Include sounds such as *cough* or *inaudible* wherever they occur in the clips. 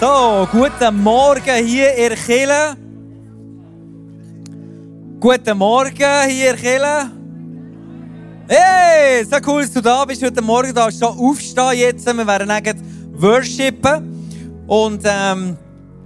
So, guten Morgen hier in Kille. Guten Morgen hier in Kille. Hey, so cool, dass du da bist heute Morgen. Da schon aufstehen jetzt. Wir werden dann worshipen. Und ähm,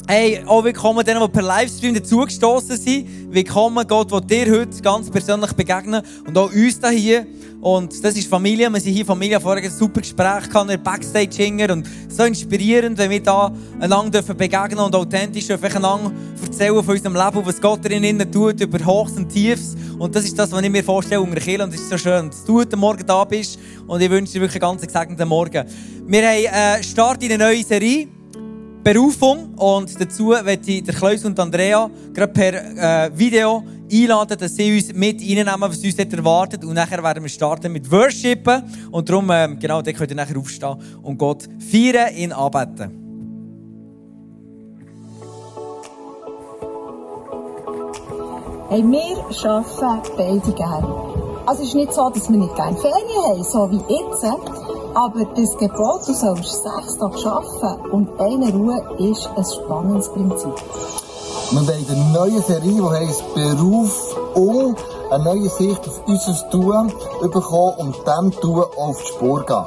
hey, auch willkommen denen, die per Livestream dazugestoßen sind. Willkommen, Gott, der dir heute ganz persönlich begegnen und auch uns hier. Und das ist Familie. Wir sind hier Familie. Vorher ein super Gespräch gehabt, Backstage hinger und so inspirierend, wenn wir da einander begegnen und authentisch einander erzählen von unserem Leben, was Gott innen tut, über Hochs und Tiefs. Und das ist das, was ich mir vorstelle unter Kirche. Und es ist so schön, dass du heute Morgen da bist. Und ich wünsche dir wirklich einen ganz gesegneten Morgen. Wir haben äh, Start in eine neue Serie. Berufung. Und dazu möchte ich der Klaus und Andrea gerade per äh, Video einladen, dass sie uns mit reinnehmen, was uns dort erwartet. Und nachher werden wir starten mit Worshipen. Und darum, ähm, genau, dann könnt ihr nachher aufstehen und Gott feiern, ihn anbeten. Hey, wir arbeiten beide gerne. Also es ist nicht so, dass wir nicht gerne Ferien haben, so wie jetzt. Aber das Gebot, du sollst sechs Tage arbeiten und eine Ruhe, ist ein spannendes Prinzip. Wir wollen eine neue Serie, die heisst Beruf um, eine neue Sicht auf unser Tun bekommen und dem Tun auf die Spur gehen.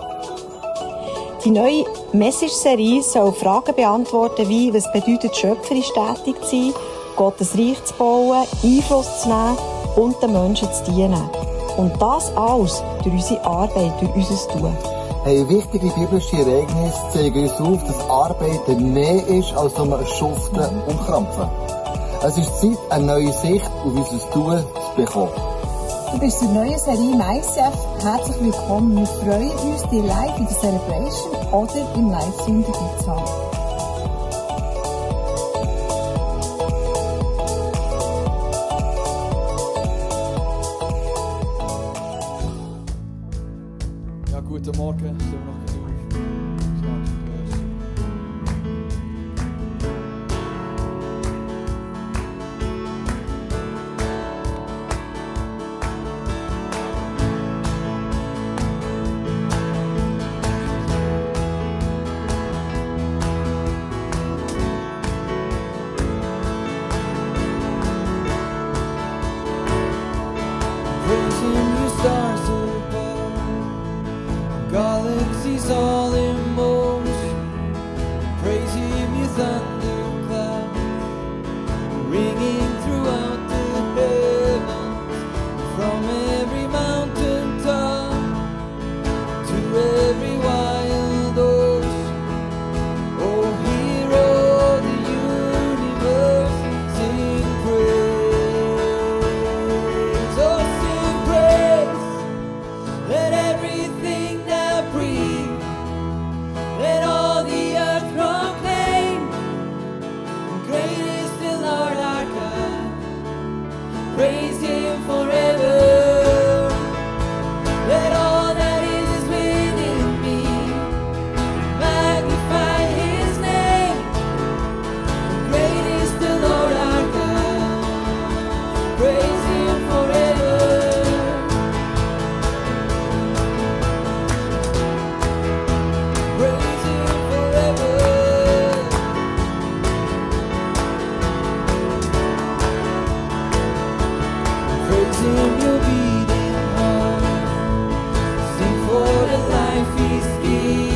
Die neue Message-Serie soll Fragen beantworten wie, was bedeutet schöpferisch tätig zu sein, Gottes Reich zu bauen, Einfluss zu nehmen und den Menschen zu dienen. Und das alles durch unsere Arbeit, durch unser Tun. Hey, wichtige biblische Ereignisse zeigen uns auf, dass Arbeiten mehr ist als nur Schuften und Krampfen. Es ist Zeit, eine neue Sicht auf unser Tun zu bekommen. Du bist zur neuen Serie ICF herzlich willkommen. Wir freuen uns, dir live in der Celebration oder im Livestream dabei zu haben. Life is given.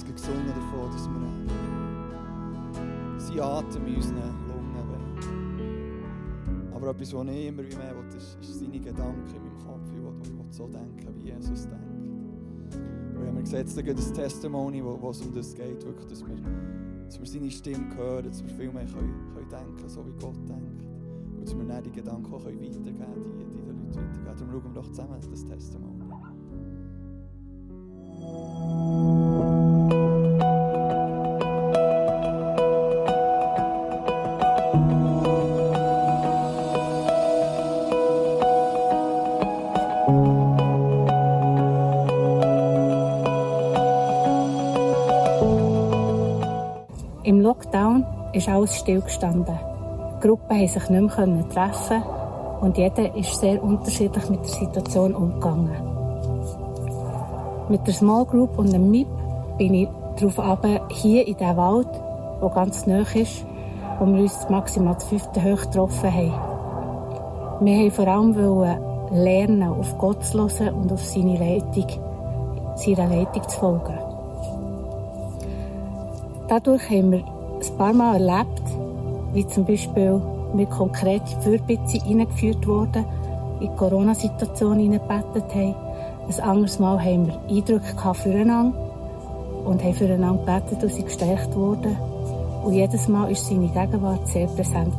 Jetzt gesungen davon, dass wir seinen Atem in unseren Lungen wollen. Aber etwas, was ich immer wie mehr will, ist, ist seine Gedanken in meinem Kopf. Ich ich will so denken, wie Jesus denkt. Wir haben gesehen, jetzt das Testimony, wo, es um das geht, wirklich, dass wir, dass wir seine Stimme hören, dass wir viel mehr können, können denken so wie Gott denkt. Und dass wir dann die Gedanken auch weitergeben können, die, die den Leuten weitergeben. Darum schauen wir doch zusammen das Testimony. Ist alles stillgestanden. Die Gruppen haben sich nicht mehr treffen und jeder ist sehr unterschiedlich mit der Situation umgegangen. Mit der Small Group und dem MIP bin ich darauf ab, hier in diesem Wald, der ganz nah ist, wo wir uns maximal zu fünften hoch getroffen haben. Wir wollten vor allem lernen, auf Gott zu hören und auf seine Leitung, seiner Leitung zu folgen. Dadurch haben wir ein paar Mal erlebt, wie zum Beispiel wir konkret Fürbitte eingeführt wurden, in die Corona-Situation hineingebetet haben. Ein anderes Mal haben wir Eindrücke füreinander und haben füreinander gebetet und sind gestärkt worden. Und jedes Mal war seine Gegenwart sehr präsent.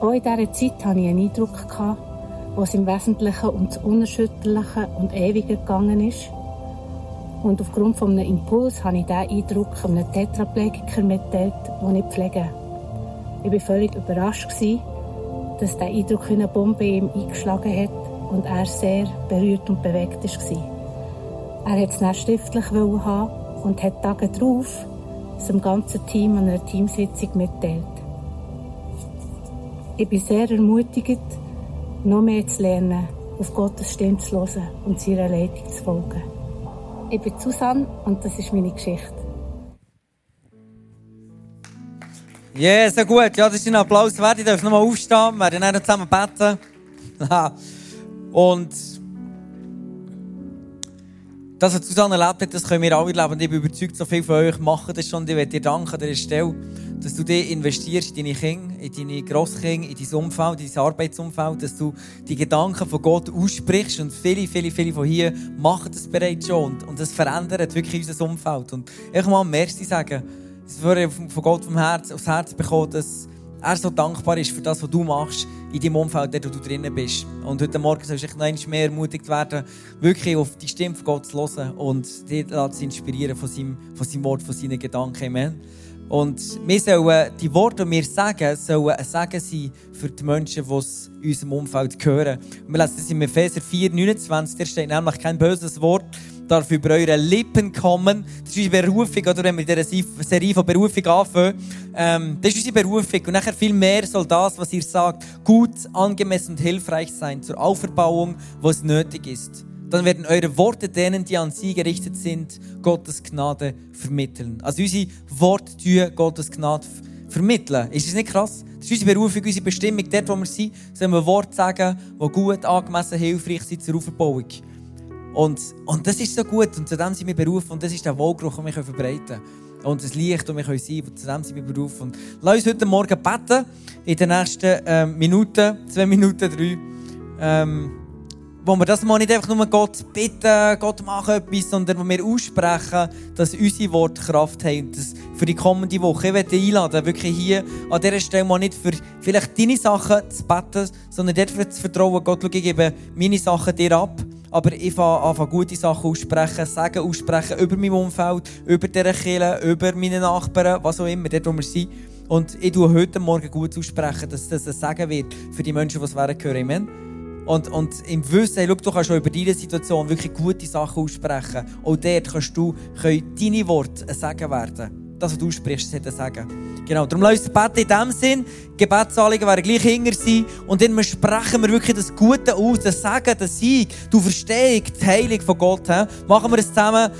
Auch in dieser Zeit hatte ich einen Eindruck, wo es im Wesentlichen um das Unerschütterliche und Ewige gegangen ist. Und aufgrund von einem Impuls habe ich diesen Eindruck einem Tetraplegiker mitteilt, den ich pflege. Ich war völlig überrascht, dass dieser Eindruck eine Bombe in ihm eingeschlagen hat und er sehr berührt und bewegt war. Er wollte es dann schriftlich haben und hat Tage darauf es dem ganzen Team an einer Teamsitzung mitteilt. Ich bin sehr ermutigt, noch mehr zu lernen, auf Gottes Stimme zu hören und seiner Leitung zu folgen. Ich bin Susanne und das ist meine Geschichte. Ja, so gut. Ja, das ist ein Applaus wert. Ich darf nochmal aufstehen. Wir werden dann zusammen beten. *laughs* und das, was Susanne erlebt hat, das können wir alle erleben. Und ich bin überzeugt, so viele von euch machen das schon. Ich möchte dir danken an dieser Stelle, dass du dich investierst in deine Kinder, in deine Grosskinder, in dein Umfeld, in dein Arbeitsumfeld, dass du die Gedanken von Gott aussprichst. Und viele, viele, viele von hier machen das bereits schon. Und, und das verändert wirklich unser Umfeld. Und ich mal Merci sagen, dass wir von Gott vom Herz, aufs Herz bekommen, dass er so dankbar ist für das, was du machst in deinem Umfeld, in dem du drinnen bist. Und heute Morgen sollst du noch mehr ermutigt werden, wirklich auf die Stimme von Gott zu hören und dich zu inspirieren von seinem, von seinem Wort, von seinen Gedanken. Amen. Und wir sollen, die Worte, die wir sagen, sollen ein Segen sein für die Menschen, die es in unserem Umfeld gehören. Und wir lesen das in Epheser 4, 29, da steht nämlich kein böses Wort, darf über eure Lippen kommen. Das ist unsere Berufung, oder wenn wir in dieser Serie von Berufung anfangen. Ähm, das ist unsere Berufung. Und nachher viel mehr soll das, was ihr sagt, gut, angemessen und hilfreich sein zur Auferbauung, was nötig ist. Dann werden eure Worte denen, die an sie gerichtet sind, Gottes Gnade vermitteln. Also unsere Worte tun Gottes Gnade vermitteln. Ist das nicht krass? Das ist unsere Berufung, unsere Bestimmung. Dort, wo wir sind, sollen wir Worte sagen, die gut, angemessen, hilfreich sind zur Auferbauung. Und, und das ist so gut und zu dem sind wir berufen und das ist der Wohlgeruch, den wir verbreiten können. Und das Licht, das wir sein können, zu dem sind wir berufen. Und lass uns heute Morgen beten, in den nächsten ähm, Minuten, zwei Minuten, drei, ähm, wo wir das mal nicht einfach nur Gott bitten, Gott mach etwas, sondern wo wir aussprechen, dass unsere Worte Kraft haben und das für die kommende Woche. Ich möchte dich einladen, wirklich hier an dieser Stelle mal nicht für vielleicht deine Sachen zu beten, sondern dafür zu vertrauen, Gott, schau, ich gebe meine Sachen dir ab. Aber ich fange an, gute Sachen aussprechen, Sagen aussprechen über mein Umfeld, über diese Kirche, über meine Nachbarn, was auch immer, dort wo wir sind. Und ich tue heute Morgen gut aussprechen, dass das ein Segen wird für die Menschen, die es hören. Amen. Und, und im Wissen, hey, schau, du kannst schon über deine Situation wirklich gute Sachen aussprechen. Auch dort kannst du, können deine Worte ein Segen werden das, was du sprichst, sollte sagen. Genau, darum lass uns beten in dem Sinn. Gebetsanliegen werden gleich hinger sein. Und dann sprechen wir wirklich das Gute aus, das Sagen, das Sieg, du verstehst die Heilung von Gott. He? Machen wir es zusammen.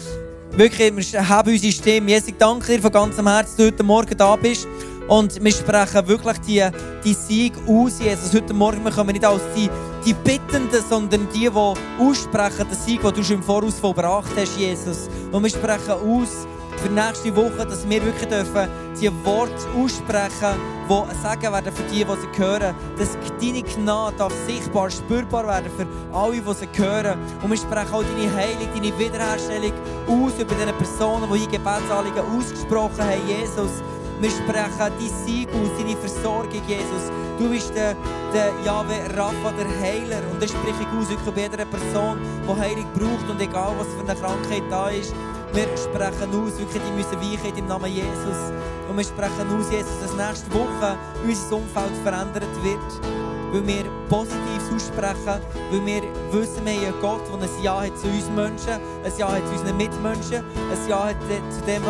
Wirklich, wir haben unsere Stimme. Jesus, danke dir von ganzem Herzen, dass du heute Morgen da bist. Und wir sprechen wirklich die, die Sieg aus, Jesus. Heute Morgen wir kommen nicht als die, die Bittenden, sondern die, die aussprechen, den Sieg, den du schon im Voraus vollbracht hast, Jesus. Und wir sprechen aus für nächste Woche, dass wir wirklich dürfen die Worte aussprechen, die sagen werden für die, die sie hören, dass deine Gnade darf sichtbar, spürbar werden für alle, die sie hören. Und wir sprechen auch deine Heilung, deine Wiederherstellung aus über diese Personen, die hier Gebetsanliegen ausgesprochen haben, Jesus. Wir sprechen dein Sieg aus, deine Versorgung, Jesus. Du bist der, der Jahwe Rapha, der Heiler. Und das spreche ich aus bei jeder Person, die Heilung braucht und egal was für eine Krankheit da ist. Wir sprechen aus, wirklich, die müssen weichen im Namen Jesus. Und wir sprechen aus, Jesus, dass nächste Woche unser Umfeld verändert wird weil wir Positives aussprechen, weil wir wissen, wir haben Gott, der ein Ja hat zu uns Menschen, ein Ja hat zu unseren Mitmenschen, ein Ja hat zu dem,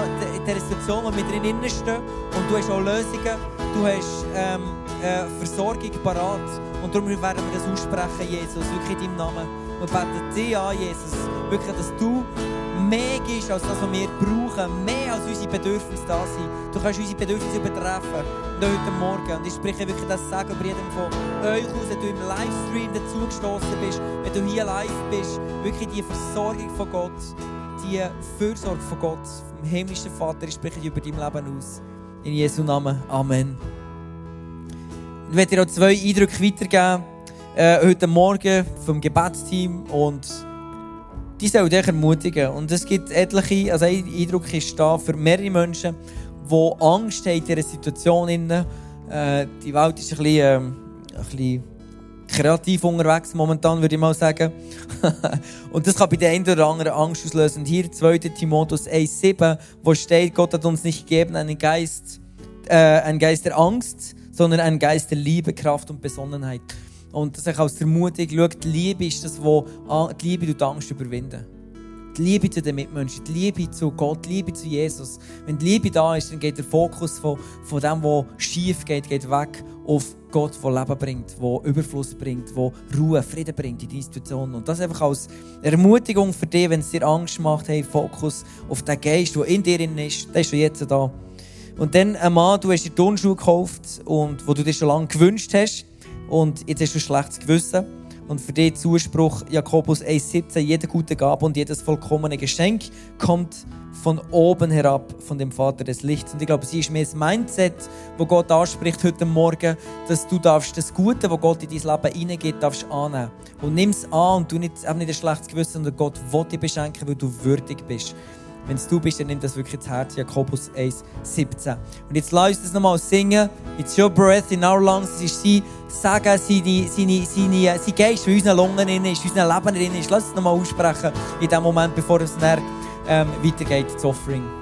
der Situation, wo wir drin stehen. Und du hast auch Lösungen, du hast ähm, äh, Versorgung parat. Und darum werden wir das aussprechen, Jesus, wirklich in deinem Namen. Wir beten dich an, Jesus, wirklich, dass du mehr gibst als das, was wir brauchen, mehr als unsere Bedürfnisse da sind. Du kannst unsere Bedürfnisse übertreffen. heute Morgen. Und ich spreche wirklich das Sagen über jedem von euch aus, wenn du im Livestream dazugestoßen bist, wenn du hier live bist, wirklich die Versorgung von Gott, die Fürsorge von Gott, vom himmlischen Vater, ich spreche über dein Leben aus. In Jesu Namen. Amen. Ich werde dir auch zwei Eindrücke weitergeben, äh, heute Morgen vom Gebetsteam und die sollen dich ermutigen. Und es gibt etliche, also ein Eindruck ist da für mehrere Menschen, die Angst haben in dieser Situation. Äh, die Welt ist ein bisschen, äh, ein bisschen kreativ unterwegs momentan, würde ich mal sagen. *laughs* und das kann bei der einen oder anderen Angst auslösen. Und hier 2. Timotheus 1,7, wo steht, Gott hat uns nicht gegeben einen Geist, äh, einen Geist der Angst, sondern einen Geist der Liebe, Kraft und Besonnenheit. Und das ich als Ermutigung, schau, die Liebe ist das, wo die Liebe die Angst überwinden. Die Liebe zu den Mitmenschen, die Liebe zu Gott, die Liebe zu Jesus. Wenn die Liebe da ist, dann geht der Fokus von, von dem, was schief geht, geht weg auf Gott, der Leben bringt, der Überfluss bringt, der Ruhe, Frieden bringt in die Institution. Und das einfach als Ermutigung für dich, wenn es dir Angst macht, hey, Fokus auf den Geist, der in dir ist, der ist schon jetzt da. Und dann ein Mann, du hast dir Turnschuhe gekauft und wo du dir schon lange gewünscht hast. Und jetzt hast du ein schlechtes Gewissen. Und für den Zuspruch Jakobus 1,17, jede gute Gabe und jedes vollkommene Geschenk kommt von oben herab, von dem Vater des Lichts. Und ich glaube, sie ist mehr das Mindset, wo Gott anspricht heute Morgen, dass du darfst das Gute, wo Gott in dein Leben hineingeht, darfst annehmen. Und nimm es an und du nicht, nicht ein schlechtes Gewissen, sondern Gott will dich beschenken, weil du würdig bist. Wenn es du bist, dann nimm das wirklich ins Herz. Jakobus 1, 17. Und jetzt lass uns das nochmal singen. It's your breath in our lungs. Es ist sein Sagen, seine, seine, seine, sein Geist in unseren Lungen drin ist, in unserem Leben drin. Lass uns nochmal aussprechen in dem Moment, bevor es dann ähm, weitergeht, das Offering.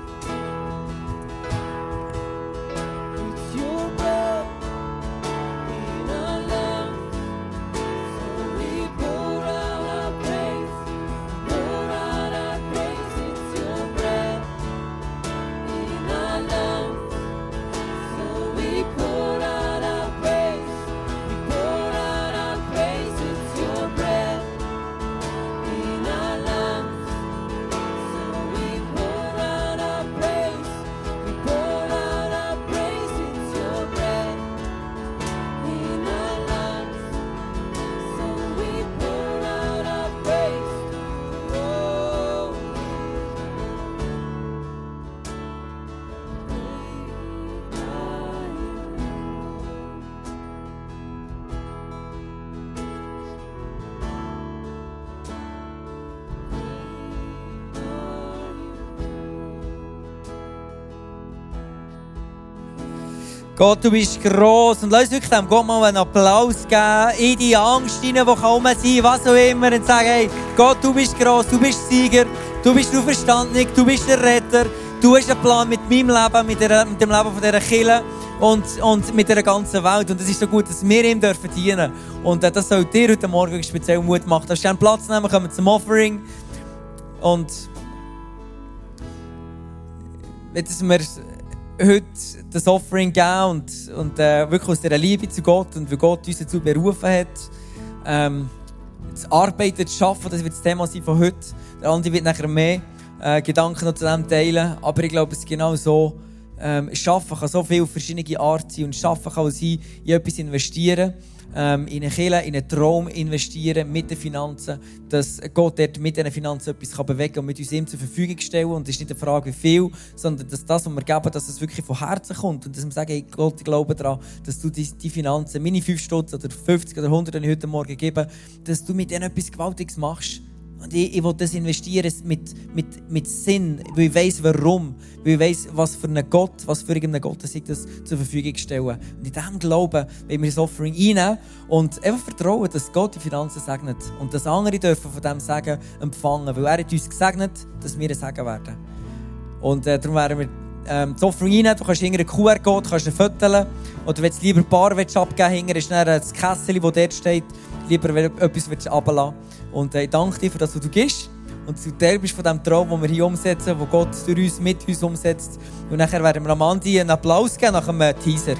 Gott, du bist gross. Und lass wirklich dem Gott mal einen Applaus geben. In die Angst hinein, die kaum sein, was auch immer. Und sagen, hey, Gott, du bist gross, du bist Sieger, du bist du verständig, du bist der Retter. Du hast einen Plan mit meinem Leben, mit, der, mit dem Leben von dieser Kirche und, und mit der ganzen Welt. Und es ist so gut, dass wir ihm dürfen dienen. Und äh, das soll dir heute Morgen speziell Mut machen. Darfst du gerne Platz nehmen, kommen zum Offering. Und jetzt wir heute das Offering geben und, und äh, wirklich aus dieser Liebe zu Gott und wie Gott uns dazu berufen hat, ähm, zu arbeiten, zu arbeiten, das wird das Thema sein von heute. Der Andi wird nachher mehr äh, Gedanken noch zu dem teilen, aber ich glaube, es ist genau so, ähm, Schaffen kann so viele verschiedene Arten sein und Schaffen kann auch sein, in etwas investieren, ähm, in eine Kirche, in einen Traum investieren mit den Finanzen, dass Gott dort mit diesen Finanzen etwas kann bewegen kann und mit uns ihm zur Verfügung stellen und es ist nicht eine Frage, wie viel, sondern dass das, was wir geben, dass es wirklich von Herzen kommt und dass wir sagen, hey, Gott, ich glaube daran, dass du die, die Finanzen, meine 5 Stutz oder 50 oder 100, die ich heute Morgen gebe, dass du mit denen etwas Gewaltiges machst. Und ich, ich will das investieren mit, mit, mit Sinn, weil ich weiss, warum. Weil ich weiss, was für einen Gott, was für irgendeinen Gott ich das zur Verfügung stellen. Und in diesem Glauben wollen wir das Offering einnehmen und einfach vertrauen, dass Gott die Finanzen segnet. Und dass andere dürfen von diesem Segen empfangen. Weil er hat uns gesegnet, dass wir ein Segen werden. Und äh, darum werden wir ähm, das Offering einnehmen. Du kannst hinter einen QR-Code, kannst ihn föteln. Oder wenn du lieber ein paar abgeben willst, ist dann das Kessel, das dort steht, lieber etwas ablassen und äh, ich danke dir für das, was du gibst. Und du Teil bist von dem Traum, den wir hier umsetzen, den Gott durch uns, mit uns umsetzt. Und nachher werden wir Amandi einen Applaus geben nach dem Teaser.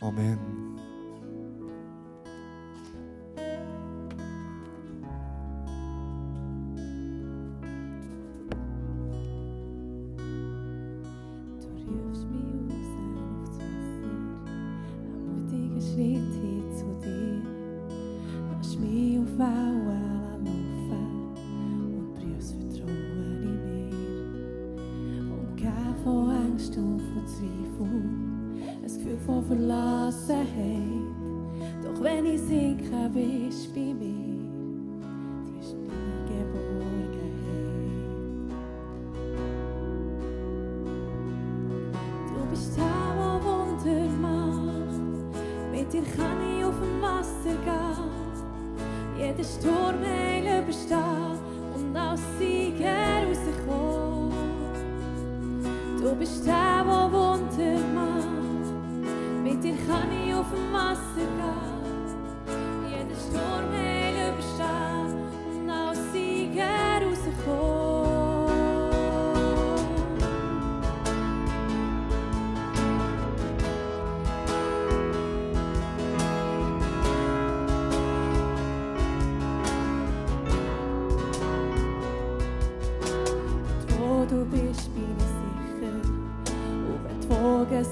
Amén. So bist.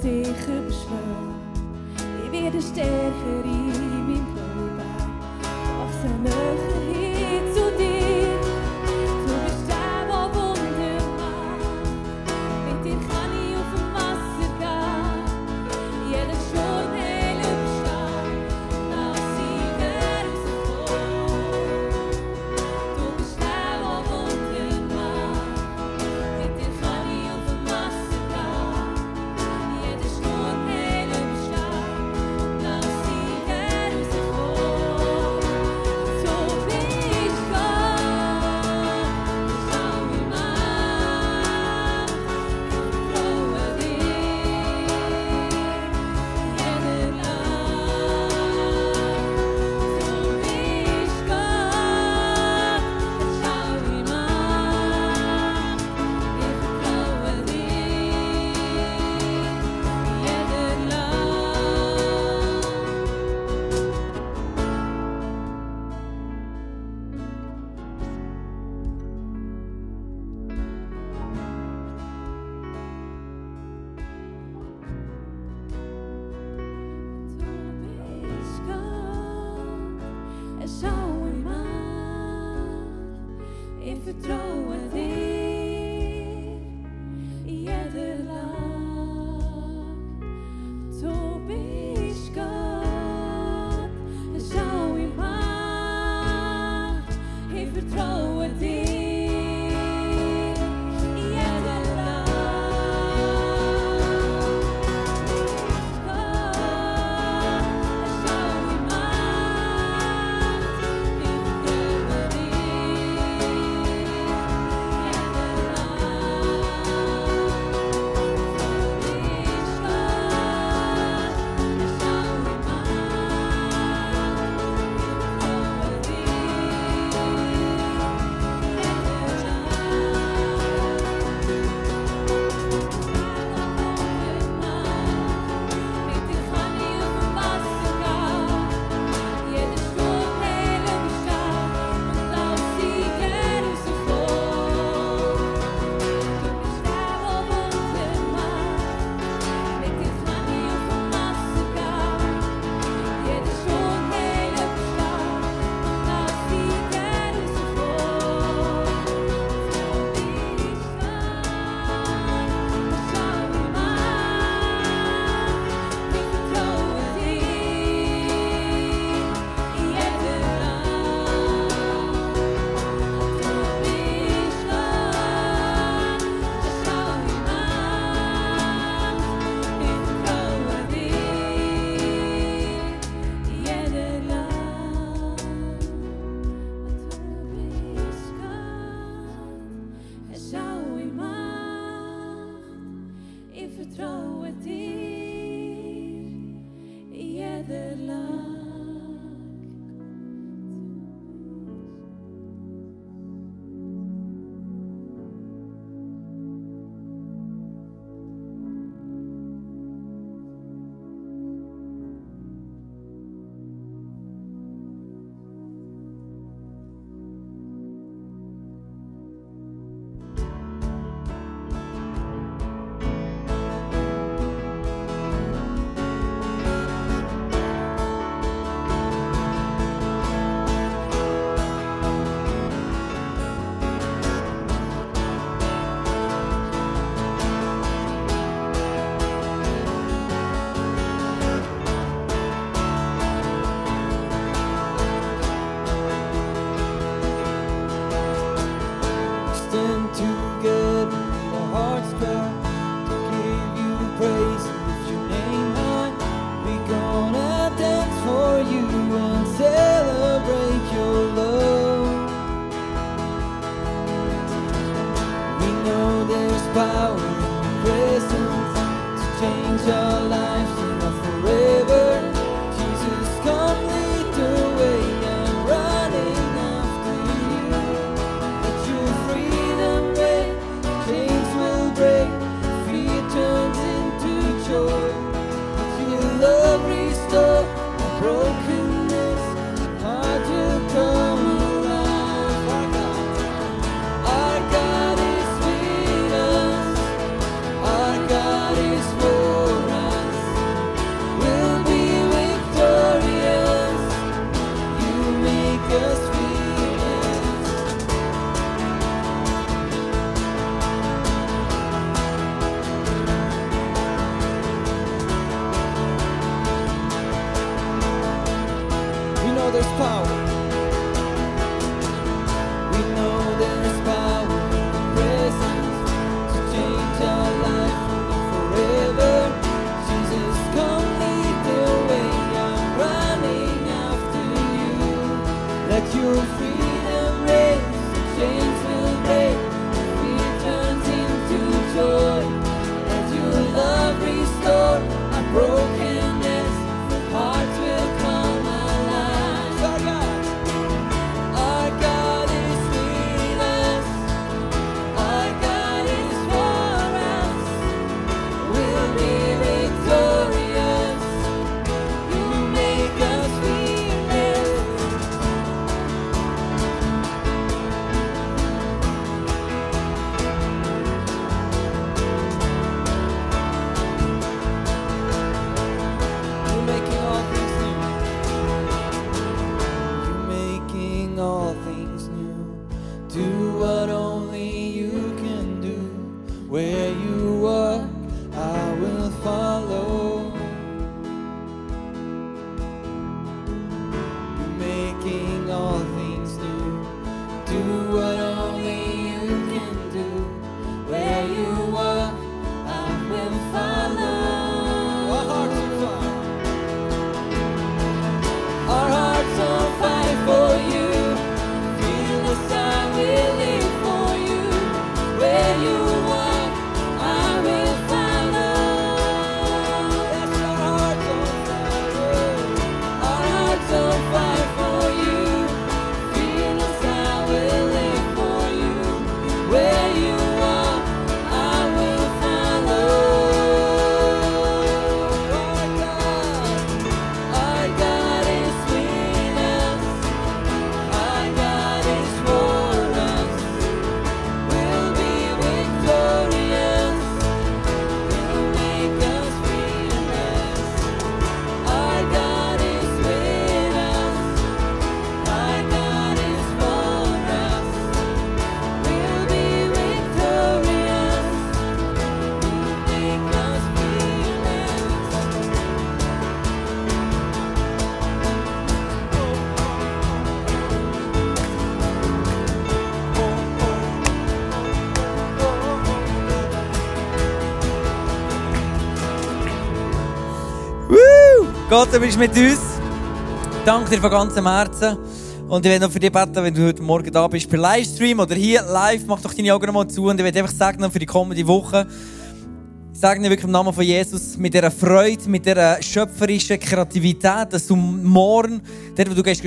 tegen Gott, du bist mit uns. Danke dir von ganzem Herzen. Und ich will noch für dich beten, wenn du heute Morgen da bist, per Livestream oder hier live, mach doch deine Augen nochmal zu und ich will einfach sagen, für die kommende Woche. Ich sage dir wirklich im Namen von Jesus mit dieser Freude, mit dieser schöpferischen Kreativität, dass du morgen, dort wo du gehst